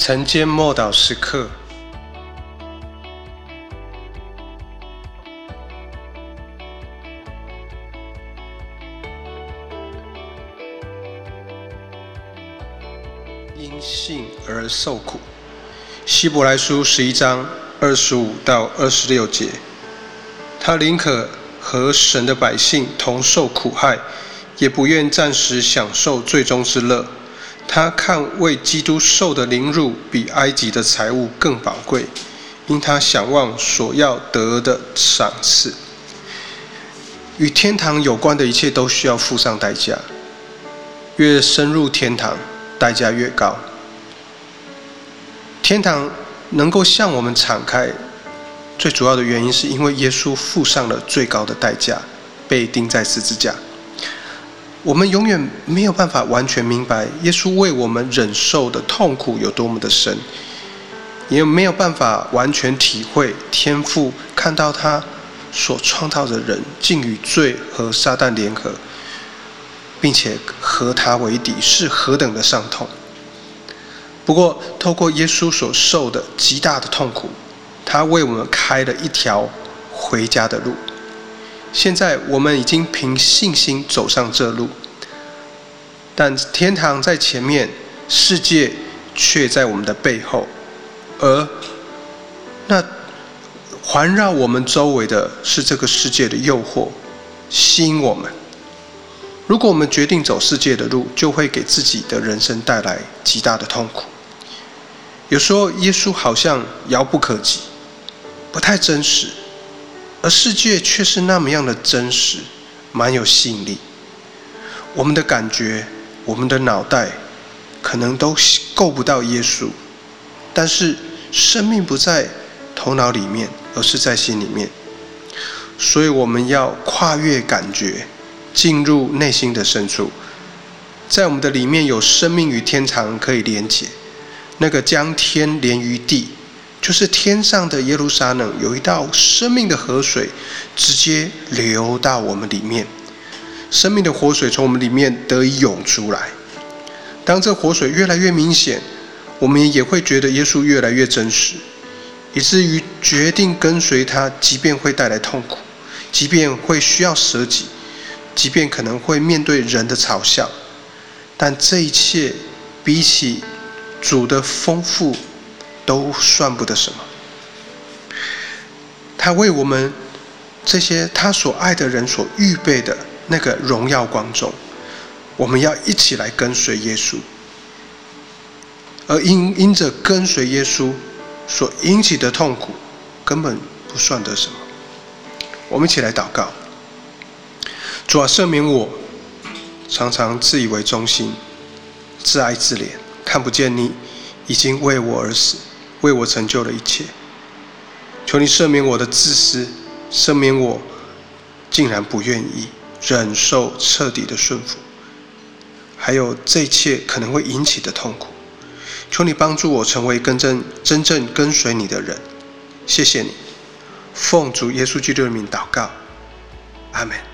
晨间默祷时刻，因信而受苦。希伯来书十一章二十五到二十六节，他宁可和神的百姓同受苦害，也不愿暂时享受最终之乐。他看为基督受的凌辱比埃及的财物更宝贵，因他想望所要得的赏赐。与天堂有关的一切都需要付上代价，越深入天堂，代价越高。天堂能够向我们敞开，最主要的原因是因为耶稣付上了最高的代价，被钉在十字架。我们永远没有办法完全明白耶稣为我们忍受的痛苦有多么的深，也没有办法完全体会天父看到他所创造的人竟与罪和撒旦联合，并且和他为敌是何等的伤痛。不过，透过耶稣所受的极大的痛苦，他为我们开了一条回家的路。现在我们已经凭信心走上这路，但天堂在前面，世界却在我们的背后，而那环绕我们周围的是这个世界的诱惑，吸引我们。如果我们决定走世界的路，就会给自己的人生带来极大的痛苦。有时候，耶稣好像遥不可及，不太真实。而世界却是那么样的真实，蛮有吸引力。我们的感觉，我们的脑袋，可能都够不到耶稣。但是生命不在头脑里面，而是在心里面。所以我们要跨越感觉，进入内心的深处，在我们的里面有生命与天堂可以连接，那个将天连于地。就是天上的耶路撒冷有一道生命的河水，直接流到我们里面，生命的活水从我们里面得以涌出来。当这活水越来越明显，我们也会觉得耶稣越来越真实，以至于决定跟随他，即便会带来痛苦，即便会需要舍己，即便可能会面对人的嘲笑，但这一切比起主的丰富。都算不得什么。他为我们这些他所爱的人所预备的那个荣耀光中，我们要一起来跟随耶稣。而因因着跟随耶稣所引起的痛苦，根本不算得什么。我们一起来祷告：主啊，赦免我，常常自以为中心，自爱自怜，看不见你已经为我而死。为我成就了一切，求你赦免我的自私，赦免我竟然不愿意忍受彻底的顺服，还有这一切可能会引起的痛苦。求你帮助我成为真正真正跟随你的人。谢谢你，奉主耶稣基督的名祷告，阿门。